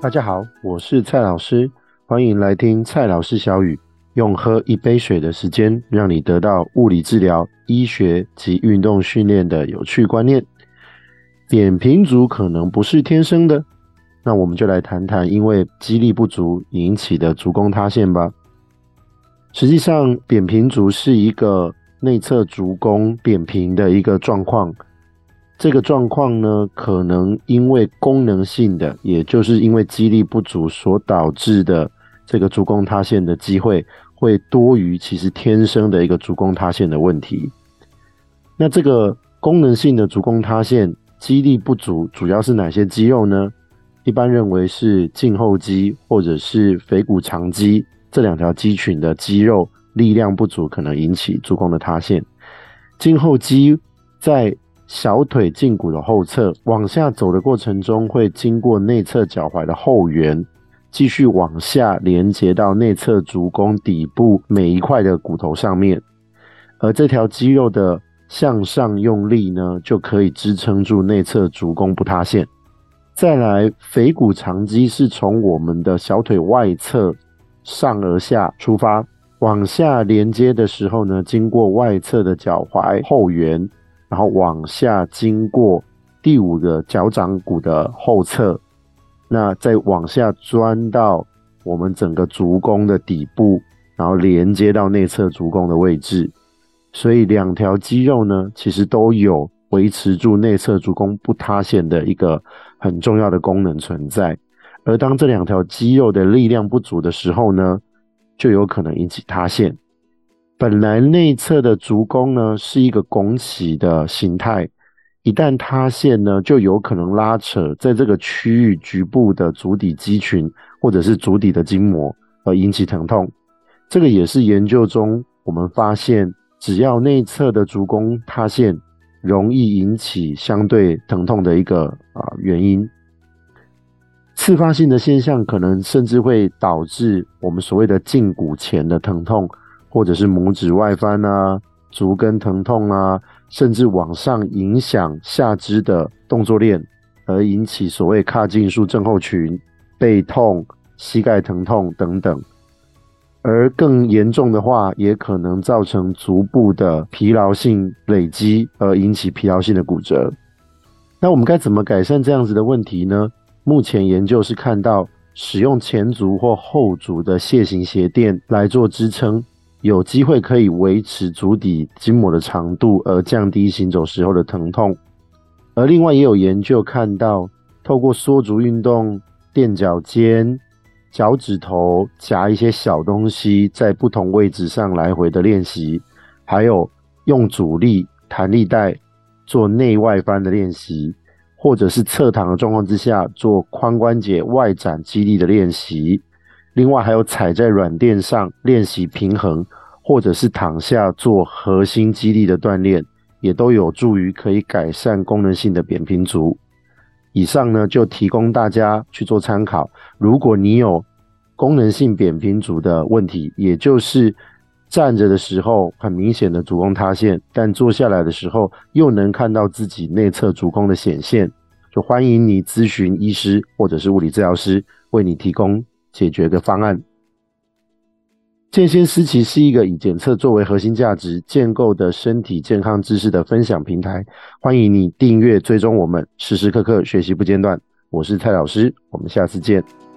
大家好，我是蔡老师，欢迎来听蔡老师小语，用喝一杯水的时间，让你得到物理治疗、医学及运动训练的有趣观念。扁平足可能不是天生的，那我们就来谈谈因为肌力不足引起的足弓塌陷吧。实际上，扁平足是一个内侧足弓扁平的一个状况。这个状况呢，可能因为功能性的，也就是因为肌力不足所导致的这个足弓塌陷的机会，会多于其实天生的一个足弓塌陷的问题。那这个功能性的足弓塌陷，肌力不足主要是哪些肌肉呢？一般认为是胫后肌或者是腓骨长肌这两条肌群的肌肉力量不足，可能引起足弓的塌陷。胫后肌在小腿胫骨的后侧往下走的过程中，会经过内侧脚踝的后缘，继续往下连接到内侧足弓底部每一块的骨头上面。而这条肌肉的向上用力呢，就可以支撑住内侧足弓不塌陷。再来，腓骨长肌是从我们的小腿外侧上而下出发，往下连接的时候呢，经过外侧的脚踝后缘。然后往下经过第五个脚掌骨的后侧，那再往下钻到我们整个足弓的底部，然后连接到内侧足弓的位置。所以两条肌肉呢，其实都有维持住内侧足弓不塌陷的一个很重要的功能存在。而当这两条肌肉的力量不足的时候呢，就有可能引起塌陷。本来内侧的足弓呢，是一个拱起的形态，一旦塌陷呢，就有可能拉扯在这个区域局部的足底肌群或者是足底的筋膜，而引起疼痛。这个也是研究中我们发现，只要内侧的足弓塌陷，容易引起相对疼痛的一个啊原因。次发性的现象可能甚至会导致我们所谓的胫骨前的疼痛。或者是拇指外翻啊，足跟疼痛啊，甚至往上影响下肢的动作链，而引起所谓髂胫束症候群、背痛、膝盖疼痛等等。而更严重的话，也可能造成足部的疲劳性累积，而引起疲劳性的骨折。那我们该怎么改善这样子的问题呢？目前研究是看到使用前足或后足的楔形鞋垫来做支撑。有机会可以维持足底筋膜的长度，而降低行走时候的疼痛。而另外也有研究看到，透过缩足运动、垫脚尖、脚趾头夹一些小东西在不同位置上来回的练习，还有用阻力弹力带做内外翻的练习，或者是侧躺的状况之下做髋关节外展肌力的练习。另外还有踩在软垫上练习平衡，或者是躺下做核心肌力的锻炼，也都有助于可以改善功能性的扁平足。以上呢就提供大家去做参考。如果你有功能性扁平足的问题，也就是站着的时候很明显的足弓塌陷，但坐下来的时候又能看到自己内侧足弓的显现，就欢迎你咨询医师或者是物理治疗师，为你提供。解决的方案。健先思齐是一个以检测作为核心价值建构的身体健康知识的分享平台，欢迎你订阅追踪我们，时时刻刻学习不间断。我是蔡老师，我们下次见。